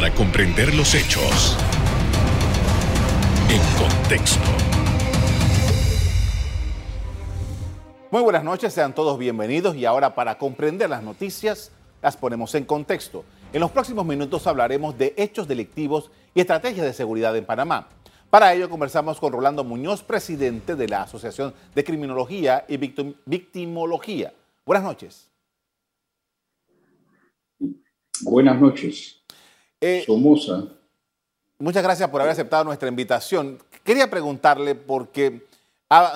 para comprender los hechos en contexto. Muy buenas noches, sean todos bienvenidos y ahora para comprender las noticias las ponemos en contexto. En los próximos minutos hablaremos de hechos delictivos y estrategias de seguridad en Panamá. Para ello conversamos con Rolando Muñoz, presidente de la Asociación de Criminología y Victimología. Buenas noches. Buenas noches. Eh, Somoza. Muchas gracias por haber aceptado nuestra invitación. Quería preguntarle porque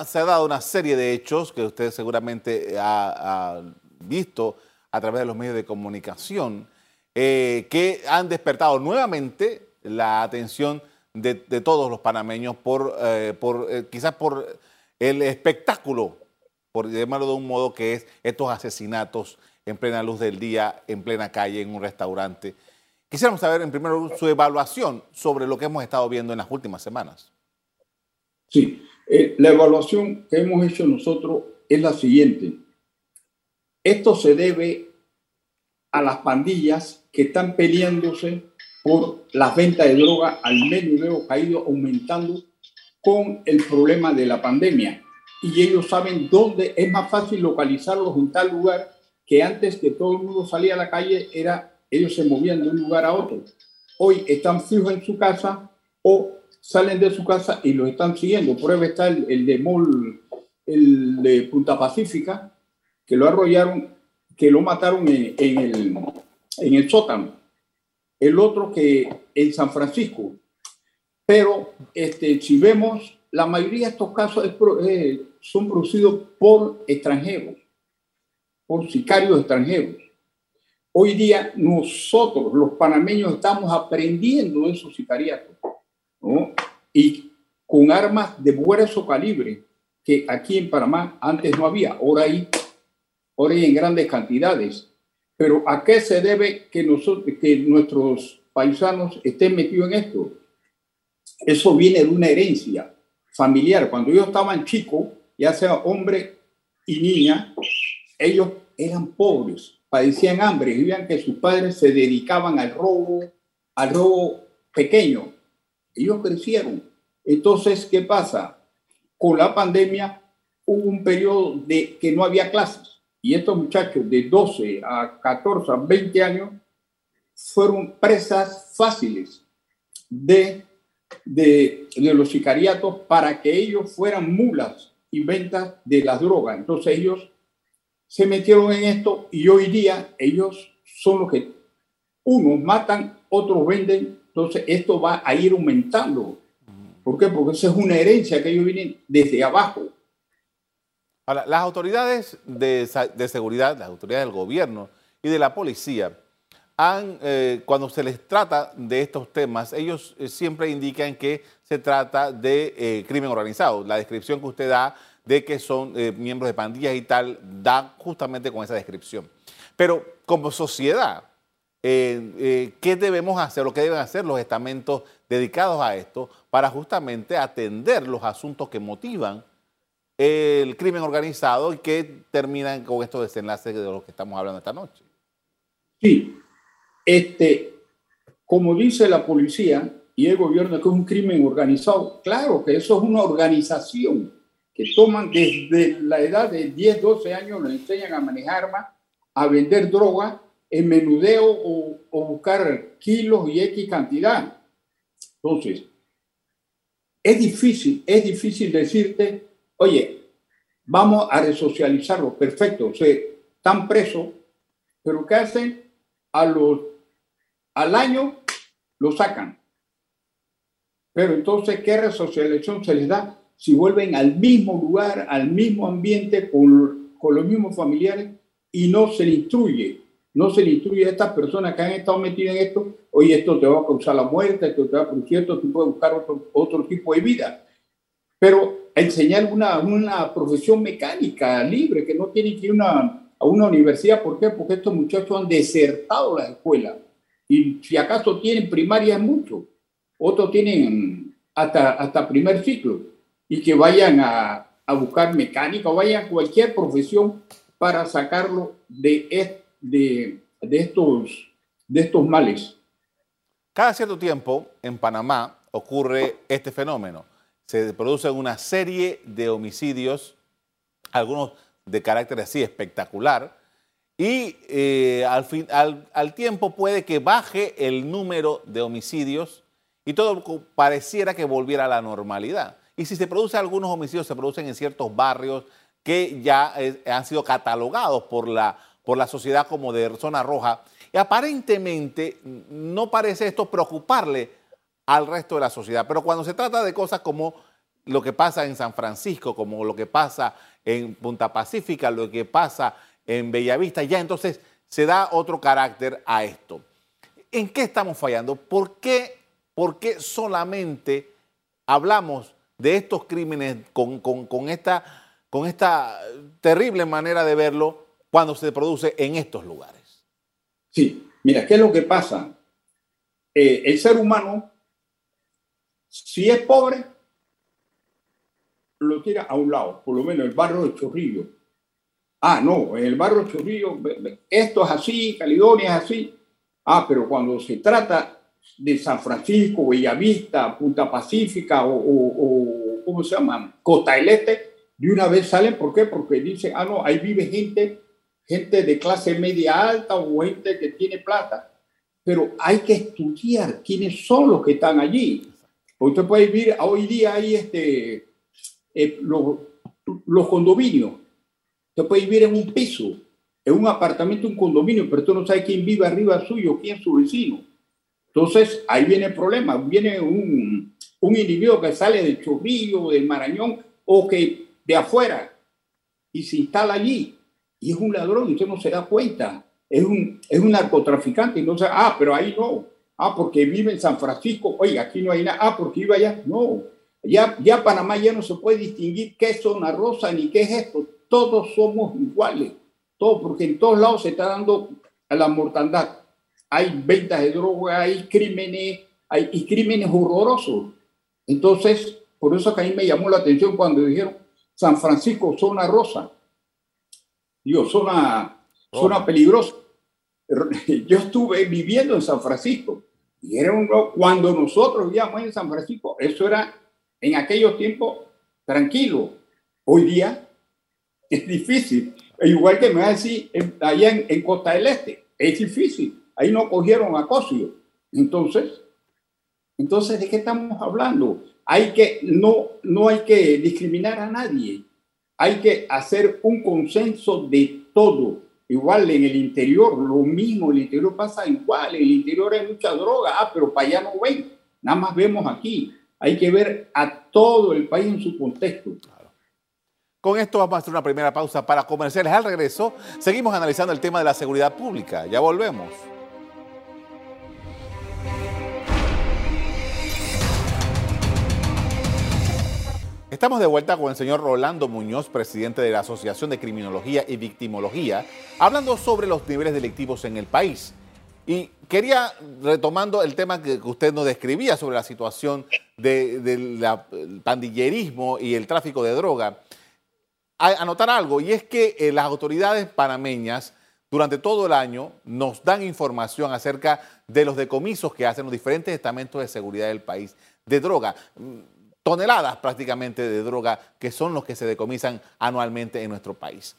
se ha dado una serie de hechos que usted seguramente ha, visto a través de los medios de comunicación eh, que han despertado nuevamente la atención de, todos los panameños por, eh, por eh, quizás por el espectáculo, por llamarlo de un modo que es estos asesinatos en plena luz del día, en plena calle, en un restaurante. Quisiéramos saber en primer lugar su evaluación sobre lo que hemos estado viendo en las últimas semanas. Sí, eh, la evaluación que hemos hecho nosotros es la siguiente. Esto se debe a las pandillas que están peleándose por las ventas de droga al medio ha ido aumentando con el problema de la pandemia. Y ellos saben dónde es más fácil localizarlos en tal lugar que antes que todo el mundo salía a la calle, era, ellos se movían de un lugar a otro. Hoy están fijos en su casa o salen de su casa y lo están siguiendo. Prueba está el, de Mol, el de Punta Pacífica, que lo arrollaron, que lo mataron en, el, en el sótano el otro que en San Francisco. Pero este, si vemos, la mayoría de estos casos eh, son producidos por extranjeros, por sicarios extranjeros. Hoy día nosotros, los panameños, estamos aprendiendo de esos sicariatos, Y con armas de grueso calibre, que aquí en Panamá antes no había, ahora hay, ahora hay en grandes cantidades. Pero ¿a qué se debe que, nosotros, que nuestros paisanos estén metidos en esto? Eso viene de una herencia familiar. Cuando ellos estaban chicos, ya sea hombre y niña, ellos eran pobres, padecían hambre, vivían que sus padres se dedicaban al robo, al robo pequeño. Ellos crecieron. Entonces, ¿qué pasa? Con la pandemia hubo un periodo de que no había clases y estos muchachos de 12 a 14 a 20 años fueron presas fáciles de, de, los sicariatos para que ellos fueran mulas y ventas de las drogas. Entonces ellos se metieron en esto y hoy día ellos son los que unos matan, otros venden. Entonces esto va a ir aumentando. ¿Por qué? Porque esa es una herencia que ellos vienen desde abajo. Ahora, las autoridades de, seguridad, las autoridades del gobierno y de la policía, eh, cuando se les trata de estos temas, ellos eh, siempre indican que se trata de eh, crimen organizado. La descripción que usted da de que son miembros de pandillas y tal, da justamente con esa descripción. Pero como sociedad, ¿qué debemos hacer o qué deben hacer los estamentos dedicados a esto para justamente atender los asuntos que motivan el crimen organizado y que terminan con estos desenlaces de los que estamos hablando esta noche. Sí, este, como dice la policía y el gobierno que es un crimen organizado, claro que eso es una organización que toman desde la edad de 10, 12 años, nos enseñan a manejar armas, a vender droga, en menudeo o, o buscar kilos y X cantidad. Entonces, es difícil, es difícil decirte oye, vamos a resocializarlo, perfecto, o sea, están presos, pero ¿qué hacen? A los, al año lo sacan. Pero entonces, ¿qué resocialización se les da? Si vuelven al mismo lugar, al mismo ambiente, con, con los mismos familiares y no se les instruye, no se le instruye a estas personas que han estado metidas en esto, oye, esto te va a causar la muerte, esto te va a producir esto, tú puedes buscar otro, otro tipo de vida. Pero enseñar una, una profesión mecánica libre, que no tienen que ir una, a una universidad. ¿Por qué? Porque estos muchachos han desertado la escuela. Y si acaso tienen primaria es mucho. Otros tienen hasta, hasta primer ciclo. Y que vayan a, a buscar mecánica o vayan a cualquier profesión para sacarlo de, de, de, estos, de estos males. Cada cierto tiempo en Panamá ocurre este fenómeno. Se producen una serie de homicidios, algunos de carácter así espectacular, y eh, al, fin, al, tiempo puede que baje el número de homicidios y todo pareciera que volviera a la normalidad. Y si se producen algunos homicidios, se producen en ciertos barrios que ya han sido catalogados por la, por la sociedad como de zona roja. Y aparentemente no parece esto preocuparle al resto de la sociedad. Pero cuando se trata de cosas como lo que pasa en San Francisco, como lo que pasa en Punta Pacífica, lo que pasa en Bellavista, ya entonces se da otro carácter a esto. ¿En qué estamos fallando? ¿Por qué, por qué solamente hablamos de estos crímenes con, esta, con esta terrible manera de verlo cuando se produce en estos lugares? Sí, mira, ¿qué es lo que pasa? Eh, el ser humano, si es pobre, lo tira a un lado, por lo menos el barrio de Chorrillo Ah, no, el barrio Chorrillo, esto es así, Caledonia es así. Ah, pero cuando se trata de San Francisco, Bellavista, Punta Pacífica o, ¿cómo se llama? Costa del Este, de una vez salen, ¿por qué? Porque dicen, ah, no, ahí vive gente, gente de clase media alta o gente que tiene plata. Pero hay que estudiar quiénes son los que están allí. Usted puede vivir, hoy día hay este, eh, los, los condominios Usted puede vivir en un piso, en un apartamento, un condominio, pero tú no sabes quién vive arriba suyo, quién es su vecino. Entonces, ahí viene el problema. Viene un, un individuo que sale del Chorrillo, del Marañón, o que de afuera, y se instala allí, y es un ladrón, y usted no se da cuenta. Es un, es un narcotraficante, y no se, ah, pero ahí no. Ah, porque vive en San Francisco, oye, aquí no hay nada. Ah, porque iba allá. No, ya, ya Panamá ya no se puede distinguir qué es zona rosa ni qué es esto todos somos iguales, todo, porque en todos lados se está dando a la mortandad. Hay ventas de droga, hay crímenes, hay y crímenes horrorosos. Entonces, por eso que a mí me llamó la atención cuando dijeron San Francisco, zona rosa. Digo, zona, zona peligrosa. Yo estuve viviendo en San Francisco y era un, cuando nosotros vivíamos en San Francisco, eso era en aquellos tiempos tranquilo. Hoy día es difícil. Igual que me va a decir allá en, Costa del Este, es difícil. Ahí no cogieron a Cosio. Entonces, entonces, ¿de qué estamos hablando? Hay que, no, no hay que discriminar a nadie. Hay que hacer un consenso de todo. Igual en el interior, lo mismo, el interior pasa igual, en el interior hay mucha droga, ah, pero para allá no ven, nada más vemos aquí. Hay que ver a todo el país en su contexto. Con esto vamos a hacer una primera pausa para comerciales. Al regreso, seguimos analizando el tema de la seguridad pública. Ya volvemos. Estamos de vuelta con el señor Rolando Muñoz, presidente de la Asociación de Criminología y Victimología, hablando sobre los niveles delictivos en el país. Y quería, retomando el tema que usted nos describía sobre la situación del pandillerismo y el tráfico de droga, anotar algo, y es que eh, las autoridades panameñas durante todo el año nos dan información acerca de los decomisos que hacen los diferentes estamentos de seguridad del país de droga. Toneladas prácticamente de droga que son los que se decomisan anualmente en nuestro país.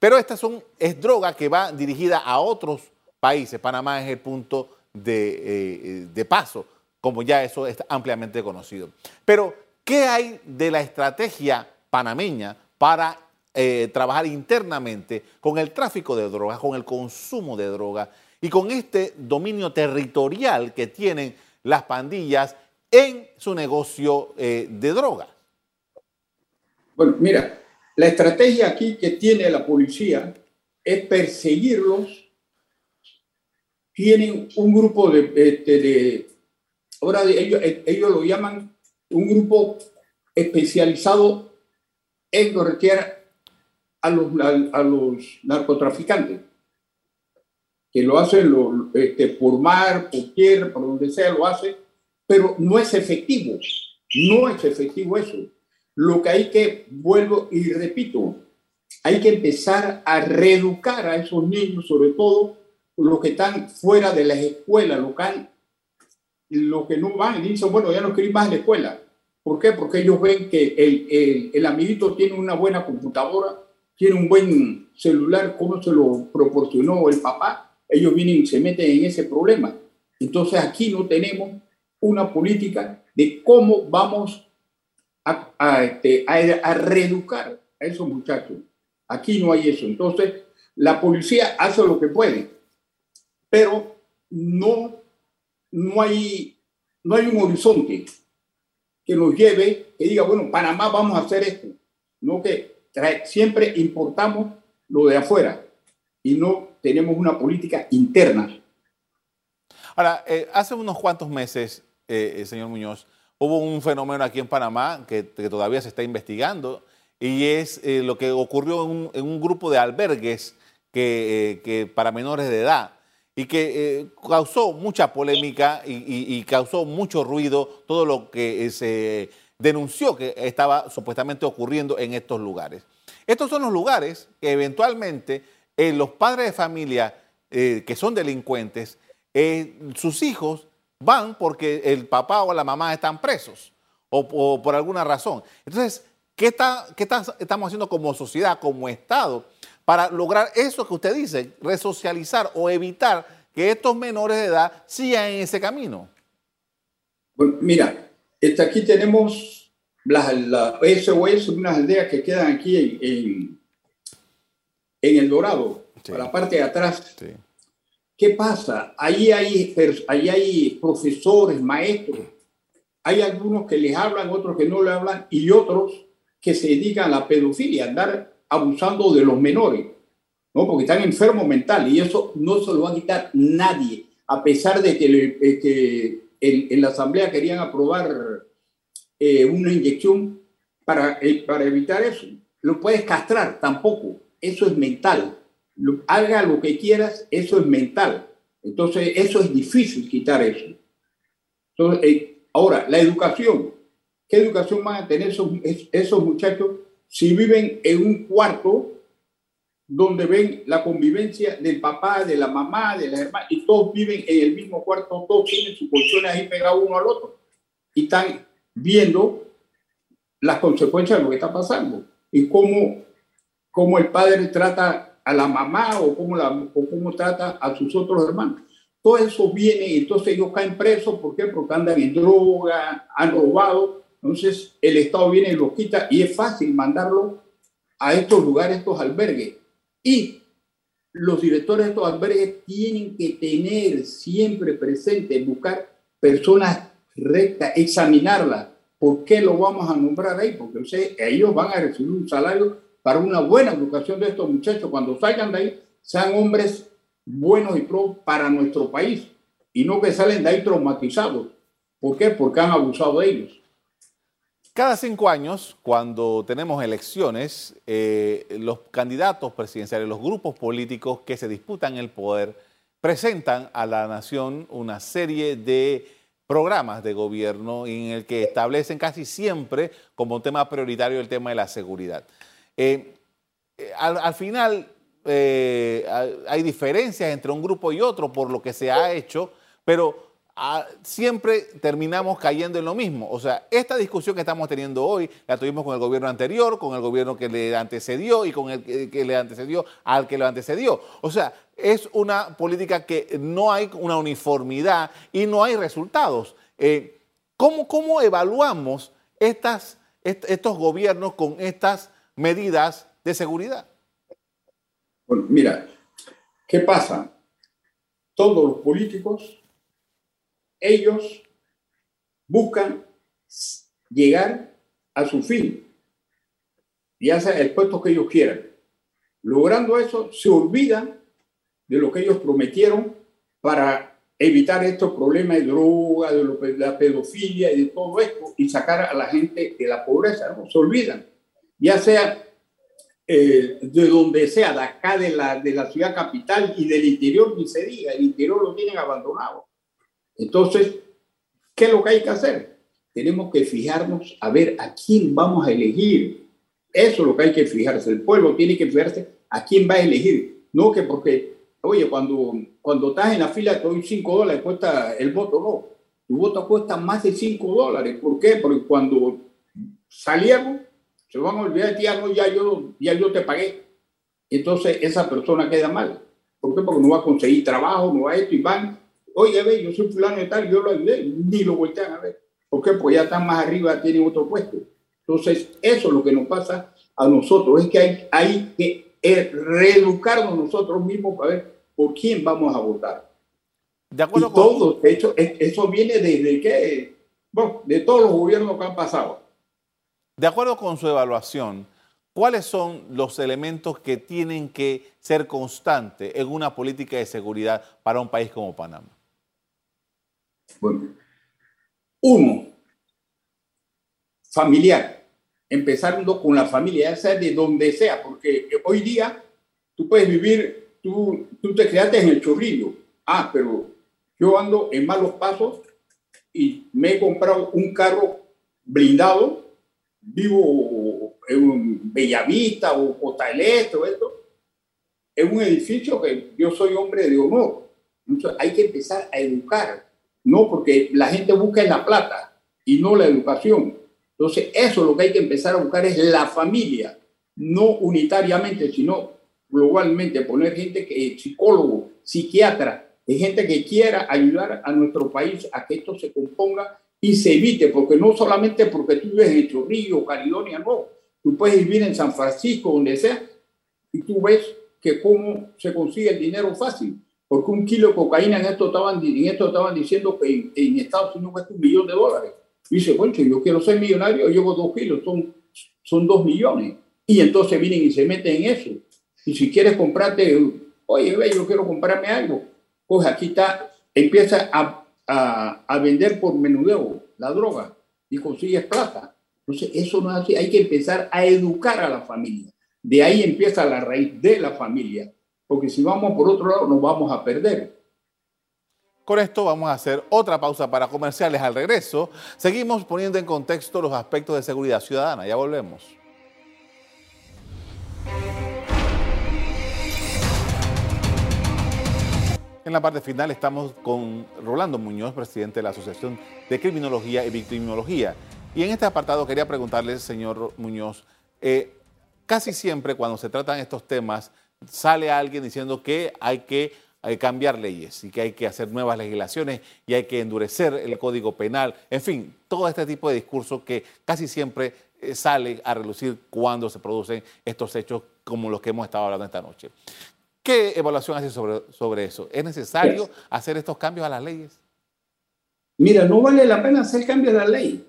Pero esta son, es droga que va dirigida a otros países. Panamá es el punto de, eh, de paso, como ya eso está ampliamente conocido. Pero, ¿qué hay de la estrategia panameña para eh, trabajar internamente con el tráfico de drogas, con el consumo de drogas y con este dominio territorial que tienen las pandillas en su negocio eh, de drogas. Bueno, mira, la estrategia aquí que tiene la policía es perseguirlos. Tienen un grupo de, de ahora ellos, ellos lo llaman un grupo especializado en corretear a los, a, los narcotraficantes, que lo hacen lo, este, por mar, por tierra, por donde sea, lo hacen, pero no es efectivo, no es efectivo eso. Lo que hay que, vuelvo y repito, hay que empezar a reeducar a esos niños, sobre todo los que están fuera de las escuelas, los que han los que no van dicen, bueno, ya no quiero ir más a la escuela. ¿Por qué? Porque ellos ven que el, el, el amiguito tiene una buena computadora, tiene un buen celular, como se lo proporcionó el papá, ellos vienen y se meten en ese problema. Entonces aquí no tenemos una política de cómo vamos a, este, a, a reeducar a esos muchachos. Aquí no hay eso. Entonces, la policía hace lo que puede, pero no, no, hay, no hay un horizonte que nos lleve, que diga, bueno, Panamá vamos a hacer esto. No que siempre importamos lo de afuera y no tenemos una política interna. Ahora, eh, hace unos cuantos meses, eh, eh, señor Muñoz, hubo un fenómeno aquí en Panamá que, todavía se está investigando y es eh, lo que ocurrió en un, grupo de albergues que, para menores de edad y que causó mucha polémica y, y, causó mucho ruido todo lo que se denunció que estaba supuestamente ocurriendo en estos lugares. Estos son los lugares que eventualmente los padres de familia que son delincuentes, sus hijos van porque el papá o la mamá están presos o, o por alguna razón. Entonces, ¿qué, está, qué está, estamos haciendo como sociedad, como Estado, para lograr eso que usted dice, resocializar o evitar que estos menores de edad sigan en ese camino? Bueno, mira, este, aquí tenemos la, la SOS, unas aldeas que quedan aquí en, en, en El Dorado, sí. a la parte de atrás. Sí. ¿Qué pasa? Ahí hay, ahí hay profesores, maestros. Hay algunos que les hablan, otros que no le hablan y otros que se dedican a la pedofilia, andar abusando de los menores, ¿no? Porque están enfermos mental y eso no se lo va a quitar nadie, a pesar de que, le, eh, que en, en, la asamblea querían aprobar eh, una inyección para, eh, para evitar eso. Lo puedes castrar, tampoco. Eso es mental. Haga lo que quieras, eso es mental. Entonces, eso es difícil quitar eso. Entonces, eh, ahora, la educación. ¿Qué educación van a tener esos, esos muchachos si viven en un cuarto donde ven la convivencia del papá, de la mamá, de la hermana, y todos viven en el mismo cuarto, todos tienen sus colchones ahí pegados uno al otro, y están viendo las consecuencias de lo que está pasando, y cómo, cómo el padre trata a la mamá o cómo, la, o cómo trata a sus otros hermanos. Todo eso viene y entonces ellos caen presos, ¿por qué? Porque andan en droga, han robado, entonces el Estado viene y los quita y es fácil mandarlo a estos lugares, estos albergues. Y los directores de estos albergues tienen que tener siempre presente, buscar personas rectas, examinarlas. ¿Por qué lo vamos a nombrar ahí? Porque o sea, ellos van a recibir un salario para una buena educación de estos muchachos. Cuando salgan de ahí, sean hombres buenos y pro para nuestro país. Y no que salen de ahí traumatizados. ¿Por qué? Porque han abusado de ellos. Cada cinco años, cuando tenemos elecciones, eh, los candidatos presidenciales, los grupos políticos que se disputan el poder, presentan a la nación una serie de programas de gobierno en el que establecen casi siempre como tema prioritario el tema de la seguridad. Eh, al, al, final eh, hay diferencias entre un grupo y otro por lo que se ha hecho, pero a, siempre terminamos cayendo en lo mismo. O sea, esta discusión que estamos teniendo hoy la tuvimos con el gobierno anterior, con el gobierno que le antecedió y con el que, le antecedió al que lo antecedió. O sea, es una política que no hay una uniformidad y no hay resultados. Eh, ¿cómo, ¿Cómo evaluamos estos gobiernos con estas medidas de seguridad? Mira, ¿qué pasa? Todos los políticos ellos buscan llegar a su fin, ya sea el puesto que ellos quieran. Logrando eso, se olvidan de lo que ellos prometieron para evitar estos problemas de droga, de, la pedofilia y de todo esto, y sacar a la gente de la pobreza. Se olvidan, ya sea eh, de donde sea, de acá de la, de la ciudad capital y del interior, ni se diga, el interior lo tienen abandonado. Entonces, ¿qué es lo que hay que hacer? Tenemos que fijarnos a ver a quién vamos a elegir. Eso es lo que hay que fijarse. El pueblo tiene que fijarse a quién va a elegir. No que porque, oye, cuando, cuando estás en la fila te doy 5 dólares, cuesta el voto, no. tu voto cuesta más de 5 dólares. ¿Por qué? Porque cuando salíamos, se van a olvidar de ti, ah, no, ya yo, ya yo te pagué. Entonces esa persona queda mal. ¿Por qué? Porque no va a conseguir trabajo, no va a esto y van, oye, ve, yo soy fulano y tal, yo lo ayudé, ni lo voltean a ver. ¿Por qué? Pues ya están más arriba, tienen otro puesto. Entonces, eso es lo que nos pasa a nosotros, es que hay, hay que eh, reeducarnos nosotros mismos para ver por quién vamos a votar. De acuerdo con... todo, de hecho, eso viene desde que, bueno, de todos los gobiernos que han pasado. De acuerdo con su evaluación, ¿cuáles son los elementos que tienen que ser constantes en una política de seguridad para un país como Panamá? Bueno, uno, familiar. Empezando con la familia, ya sea de donde sea, porque hoy día tú puedes vivir, tú, tú te creaste en el chorrillo. Ah, pero yo ando en malos pasos y me he comprado un carro blindado, vivo en Bellavista o Cotalete o esto, en un edificio que yo soy hombre de honor. Entonces hay que empezar a educar, no porque la gente busca en la plata y no la educación. Entonces eso lo que hay que empezar a buscar es la familia, no unitariamente, sino globalmente, poner gente que es psicólogo, psiquiatra, es gente que quiera ayudar a nuestro país a que esto se componga y se evite, porque no solamente porque tú vives en Chorrillo, Caledonia, no. Tú puedes vivir en San Francisco, donde sea, y tú ves que cómo se consigue el dinero fácil. Porque un kilo de cocaína en esto estaban, en esto estaban diciendo que en, Estados Unidos cuesta un millón de dólares. Y dice, bueno, yo quiero ser millonario, llevo dos kilos, son, son dos millones. Y entonces vienen y se meten en eso. Y si quieres comprarte, oye, ve, yo quiero comprarme algo, pues aquí está, empieza a, a, vender por menudeo la droga y consigues plata. Entonces, eso no es así. Hay que empezar a educar a la familia. De ahí empieza la raíz de la familia. Porque si vamos por otro lado, nos vamos a perder. Con esto vamos a hacer otra pausa para comerciales al regreso. Seguimos poniendo en contexto los aspectos de seguridad ciudadana. Ya volvemos. En la parte final estamos con Rolando Muñoz, presidente de la Asociación de Criminología y Victimología. Y en este apartado quería preguntarle, señor Muñoz, eh, casi siempre cuando se tratan estos temas sale alguien diciendo que hay que cambiar leyes y que hay que hacer nuevas legislaciones y hay que endurecer el código penal, en fin, todo este tipo de discurso que casi siempre eh, sale a relucir cuando se producen estos hechos como los que hemos estado hablando esta noche. ¿Qué evaluación hace sobre, sobre eso? ¿Es necesario hacer estos cambios a las leyes? Mira, no vale la pena hacer cambios a la ley.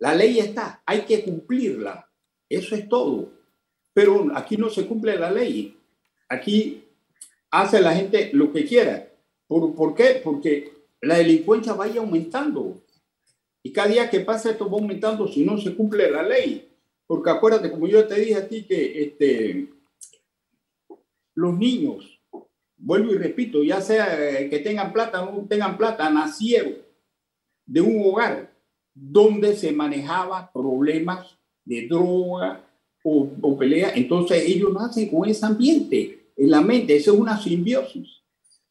La ley está, hay que cumplirla. Eso es todo. Pero aquí no se cumple la ley. Aquí hace la gente lo que quiera. ¿Por, ¿por qué? Porque la delincuencia vaya aumentando. Y cada día que pasa esto va aumentando si no se cumple la ley. Porque acuérdate, como yo te dije a ti, que este, los niños, vuelvo y repito, ya sea eh, que tengan plata o no tengan plata, nacieron de un hogar donde se manejaba problemas de droga o, o pelea, entonces ellos nacen con ese ambiente en la mente, eso es una simbiosis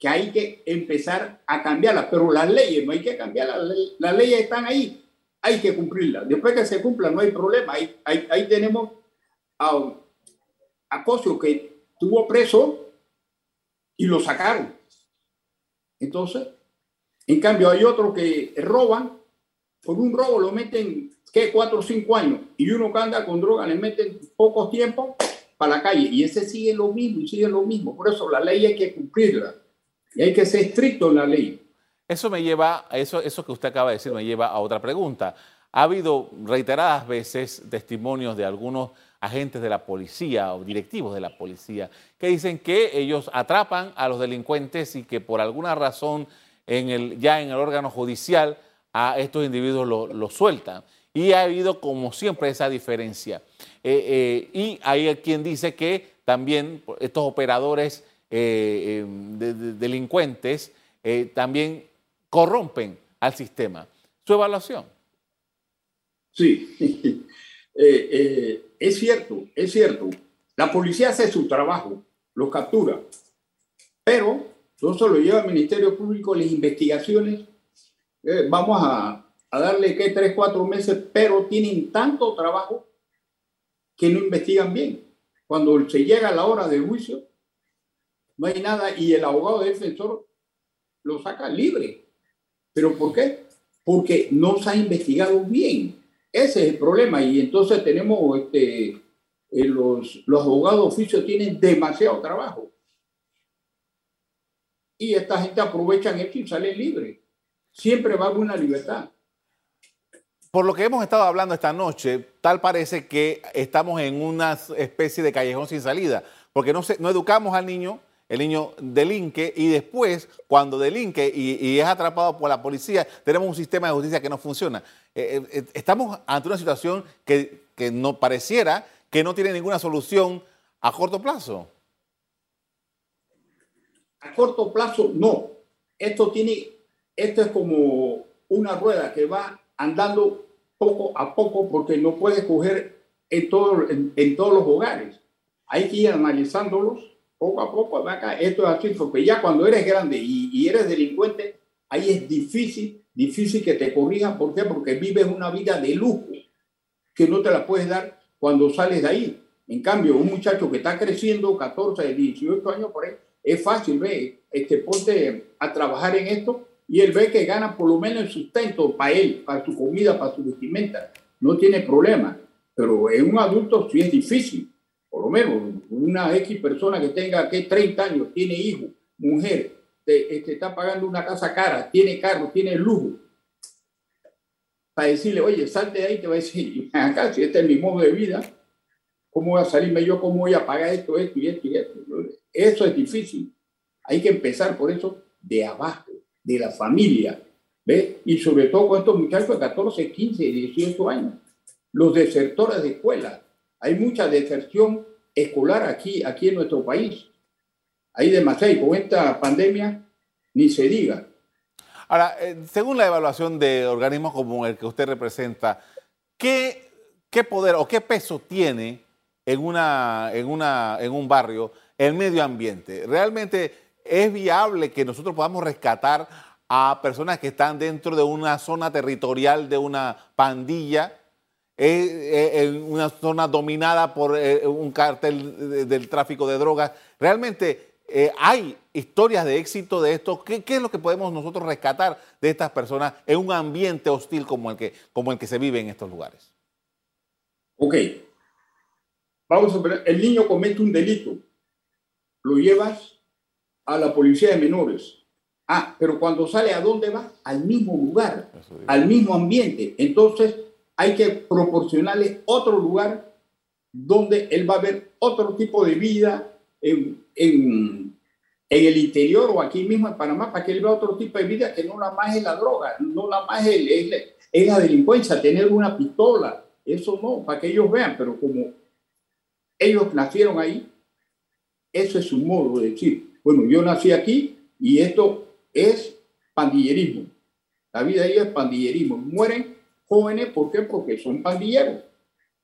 que hay que empezar a cambiarla, pero las leyes no hay que cambiarlas, las leyes están ahí, hay que cumplirlas. Después que se cumplan no hay problema, ahí, ahí, tenemos a, a que estuvo preso y lo sacaron. Entonces, en cambio, hay otros que roban, por un robo lo meten, ¿qué? Cuatro o cinco años. Y uno que anda con droga le meten pocos tiempos para la calle. Y ese sigue lo mismo y sigue lo mismo. Por eso la ley hay que cumplirla. Y hay que ser estricto en la ley. Eso me lleva, eso, eso que usted acaba de decir, me lleva a otra pregunta. Ha habido reiteradas veces testimonios de algunos agentes de la policía o directivos de la policía que dicen que ellos atrapan a los delincuentes y que por alguna razón ya en el órgano judicial a estos individuos los lo sueltan. Y ha habido, como siempre, esa diferencia. Eh, eh, y hay quien dice que también estos operadores eh, delincuentes también corrompen al sistema. ¿Su evaluación? Sí, Es cierto, es cierto. La policía hace su trabajo, los captura, pero no solo lleva al Ministerio Público las investigaciones eh, vamos a, a darle que tres, cuatro meses, pero tienen tanto trabajo que no investigan bien. Cuando se llega a la hora del juicio, no hay nada y el abogado defensor lo saca libre. ¿Pero por qué? Porque no se ha investigado bien. Ese es el problema. Y entonces tenemos, este, eh, los, los abogados oficios tienen demasiado trabajo. Y esta gente aprovechan esto y sale libre. Siempre va a una libertad. Por lo que hemos estado hablando esta noche, tal parece que estamos en una especie de callejón sin salida, porque no, se, no educamos al niño, el niño delinque y después, cuando delinque y, es atrapado por la policía, tenemos un sistema de justicia que no funciona. Eh, eh, eh, estamos ante una situación que, que no pareciera que no tiene ninguna solución a corto plazo. A corto plazo, no. Esto tiene, esto es como una rueda que va andando poco a poco porque no puede coger en, todo, en, todos los hogares. Hay que ir analizándolos poco a poco. Acá, esto es así, porque ya cuando eres grande y, eres delincuente, ahí es difícil, difícil que te corrijan. ¿Por qué? Porque vives una vida de lujo que no te la puedes dar cuando sales de ahí. En cambio, un muchacho que está creciendo, 14, 18 años por ahí, es fácil, ve, este, ponte a trabajar en esto y él ve que gana por lo menos el sustento para él, para su comida, para su vestimenta, no tiene problema. Pero en un adulto sí es difícil, por lo menos una X persona que tenga que 30 años, tiene hijo, mujer, te, este, está pagando una casa cara, tiene carro, tiene lujo, para decirle, oye, salte de ahí, te va a decir, acá, si este es mi modo de vida, ¿cómo voy a salirme yo? ¿Cómo voy a pagar esto, esto y esto y esto? Eso es difícil. Hay que empezar por eso de abajo de la familia, ¿ve? Y sobre todo con estos muchachos de 14, 15, 18 años, los desertores de escuela. Hay mucha deserción escolar aquí, aquí en nuestro país. Hay demasiado y con esta pandemia ni se diga. Ahora, eh, según la evaluación de organismos como el que usted representa, ¿qué, qué poder o qué peso tiene en, una, en, una, en un barrio el medio ambiente? ¿Realmente es viable que nosotros podamos rescatar a personas que están dentro de una zona territorial de una pandilla, en una zona dominada por eh, un cártel del tráfico de drogas. Realmente eh, hay historias de éxito de esto. ¿Qué, es lo que podemos nosotros rescatar de estas personas en un ambiente hostil como el que, como el que se vive en estos lugares? Ok. Vamos a ver, el niño comete un delito. Lo llevas a la policía de menores. Ah, pero cuando sale, ¿a dónde va? Al mismo lugar, al mismo ambiente. Entonces, hay que proporcionarle otro lugar donde él va a ver otro tipo de vida en, el interior o aquí mismo en Panamá, para que él vea otro tipo de vida que no la más es la droga, no la más es, es, la delincuencia, tener una pistola. Eso no, para que ellos vean, pero como ellos nacieron ahí, eso es su modo de decir bueno, yo nací aquí y esto es pandillerismo. La vida ellos es pandillerismo. Mueren jóvenes, ¿por qué? Porque son pandilleros.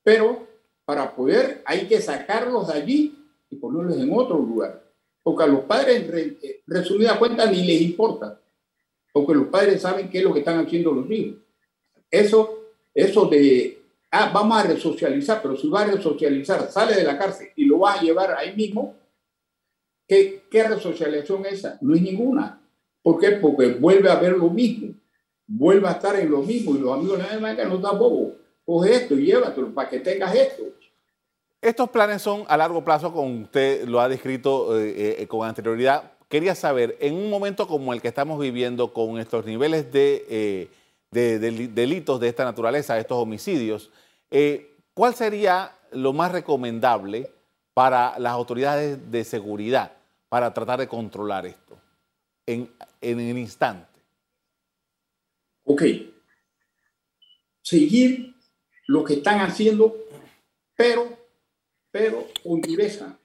Pero para poder hay que sacarlos de allí y ponerlos en otro lugar. Porque a los padres, en resumida cuenta, ni les importa. Porque los padres saben qué es lo que están haciendo los hijos. Eso, eso de, ah, vamos a resocializar, pero si va a resocializar, sale de la cárcel y lo va a llevar ahí mismo, ¿Qué, ¿Qué resocialización es esa? No es ninguna. ¿Por qué? Porque vuelve a ver lo mismo, vuelve a estar en lo mismo y los amigos le dicen que no bobo, coge esto y llévatelo para que tengas esto. Estos planes son a largo plazo, como usted lo ha descrito eh, eh, con anterioridad. Quería saber, en un momento como el que estamos viviendo, con estos niveles de, eh, de, de delitos de esta naturaleza, estos homicidios, ¿cuál sería lo más recomendable para las autoridades de seguridad para tratar de controlar esto en, en el instante? Ok. Seguir lo que están haciendo, pero, pero con dureza.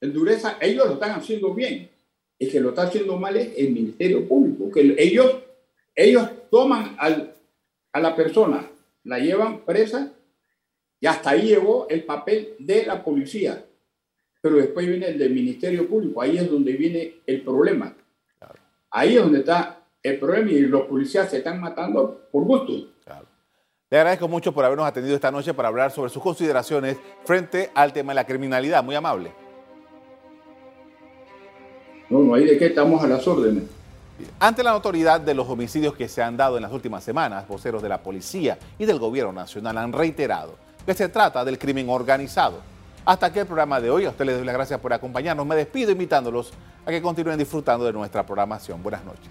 En dureza, ellos lo están haciendo bien. El que lo está haciendo mal es el Ministerio Público, que ellos, ellos toman al, a la persona, la llevan presa y hasta ahí llegó el papel de la policía pero después viene el del Ministerio Público, ahí es donde viene el problema. Ahí es donde está el problema y los policías se están matando por gusto. Le agradezco mucho por habernos atendido esta noche para hablar sobre sus consideraciones frente al tema de la criminalidad. Muy amable. No, no hay de qué, estamos a las órdenes. Ante la notoriedad de los homicidios que se han dado en las últimas semanas, voceros de la policía y del gobierno nacional han reiterado que se trata del crimen organizado. Hasta aquí el programa de hoy. A ustedes les doy las gracias por acompañarnos. Me despido invitándolos a que continúen disfrutando de nuestra programación. Buenas noches.